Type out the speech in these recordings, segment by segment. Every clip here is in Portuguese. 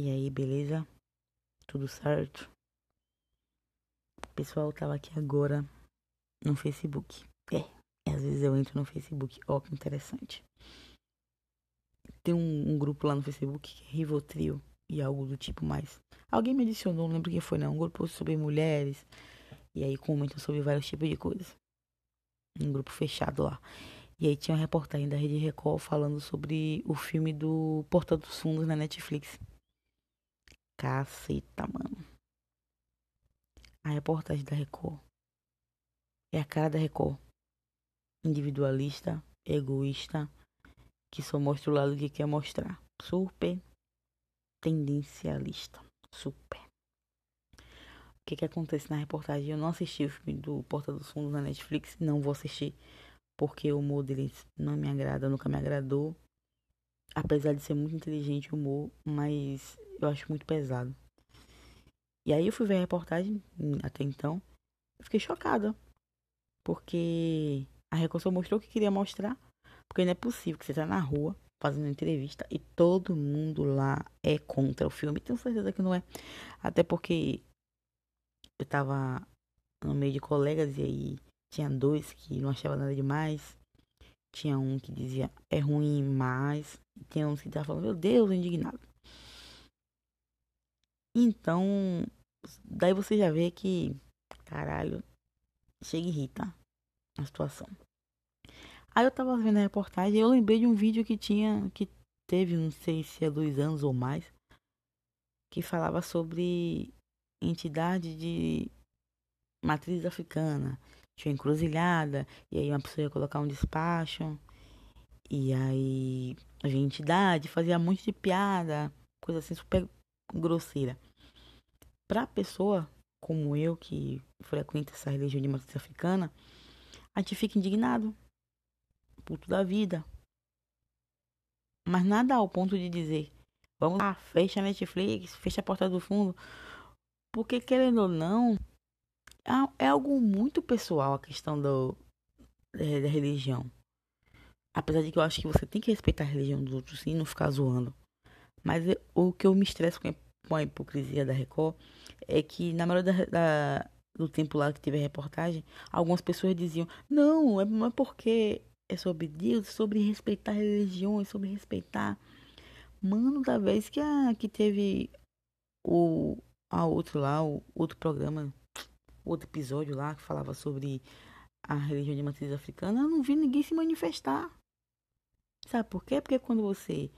E aí, beleza? Tudo certo? O pessoal tava aqui agora no Facebook. É, às vezes eu entro no Facebook. Ó, que interessante. Tem um, um grupo lá no Facebook que é Rivotril e algo do tipo mais. Alguém me adicionou, não lembro quem foi não. Um grupo sobre mulheres. E aí comentam sobre vários tipos de coisas. Um grupo fechado lá. E aí tinha uma reportagem da Rede Record falando sobre o filme do Porta dos Fundos na Netflix. Caceta, mano. A reportagem da Record é a cara da Record. Individualista, egoísta, que só mostra o lado que quer mostrar. Super tendencialista. Super. O que que acontece na reportagem? Eu não assisti o filme do Porta dos Fundos na Netflix, não vou assistir, porque o humor deles não me agrada, nunca me agradou. Apesar de ser muito inteligente o humor, mas eu acho muito pesado. E aí eu fui ver a reportagem, até então, eu fiquei chocada. Porque a Record só mostrou o que queria mostrar. Porque não é possível que você tá na rua fazendo entrevista e todo mundo lá é contra o filme. Tenho certeza que não é. Até porque eu tava no meio de colegas e aí tinha dois que não achavam nada demais. Tinha um que dizia é ruim, mas. Tinha um que tava falando, meu Deus, indignado. Então, daí você já vê que, caralho, chega e irrita a situação. Aí eu tava vendo a reportagem e eu lembrei de um vídeo que tinha, que teve, não sei se é dois anos ou mais, que falava sobre entidade de matriz africana. Tinha encruzilhada, e aí uma pessoa ia colocar um despacho, e aí a entidade fazia muito de piada, coisa assim super grosseira. Pra pessoa como eu, que frequenta essa religião de matriz africana, a gente fica indignado. Puto da vida. Mas nada ao ponto de dizer, vamos lá, fecha a Netflix, fecha a porta do fundo. Porque, querendo ou não, é algo muito pessoal a questão do, da, da religião. Apesar de que eu acho que você tem que respeitar a religião dos outros sim, não ficar zoando. Mas eu, o que eu me estresso com a, a hipocrisia da Record é que na maioria da, da, do tempo lá que teve a reportagem, algumas pessoas diziam: não, é, não é porque é sobre Deus, é sobre respeitar religiões, é sobre respeitar. Mano, da vez que, a, que teve o a outro lá, o outro programa, outro episódio lá que falava sobre a religião de matriz africana, eu não vi ninguém se manifestar. Sabe por quê? Porque quando você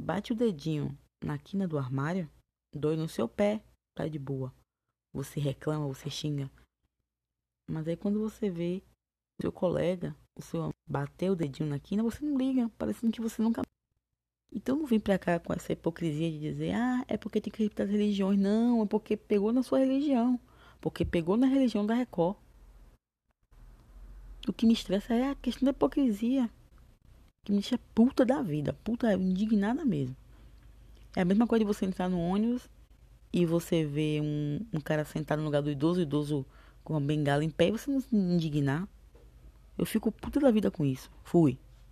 bate o dedinho na quina do armário, dói no seu pé, tá de boa. Você reclama, você xinga. Mas aí quando você vê seu colega, o seu bater o dedinho na quina, você não liga, parecendo que você nunca. Então não vem pra cá com essa hipocrisia de dizer, ah, é porque tem que respeitar as religiões. Não, é porque pegou na sua religião. Porque pegou na religião da Record. O que me estressa é a questão da hipocrisia. Que me deixa puta da vida. Puta indignada mesmo. É a mesma coisa de você entrar no ônibus e você vê um, um cara sentado no lugar do idoso, o idoso com uma bengala em pé e você não se indignar. Eu fico puta da vida com isso. Fui.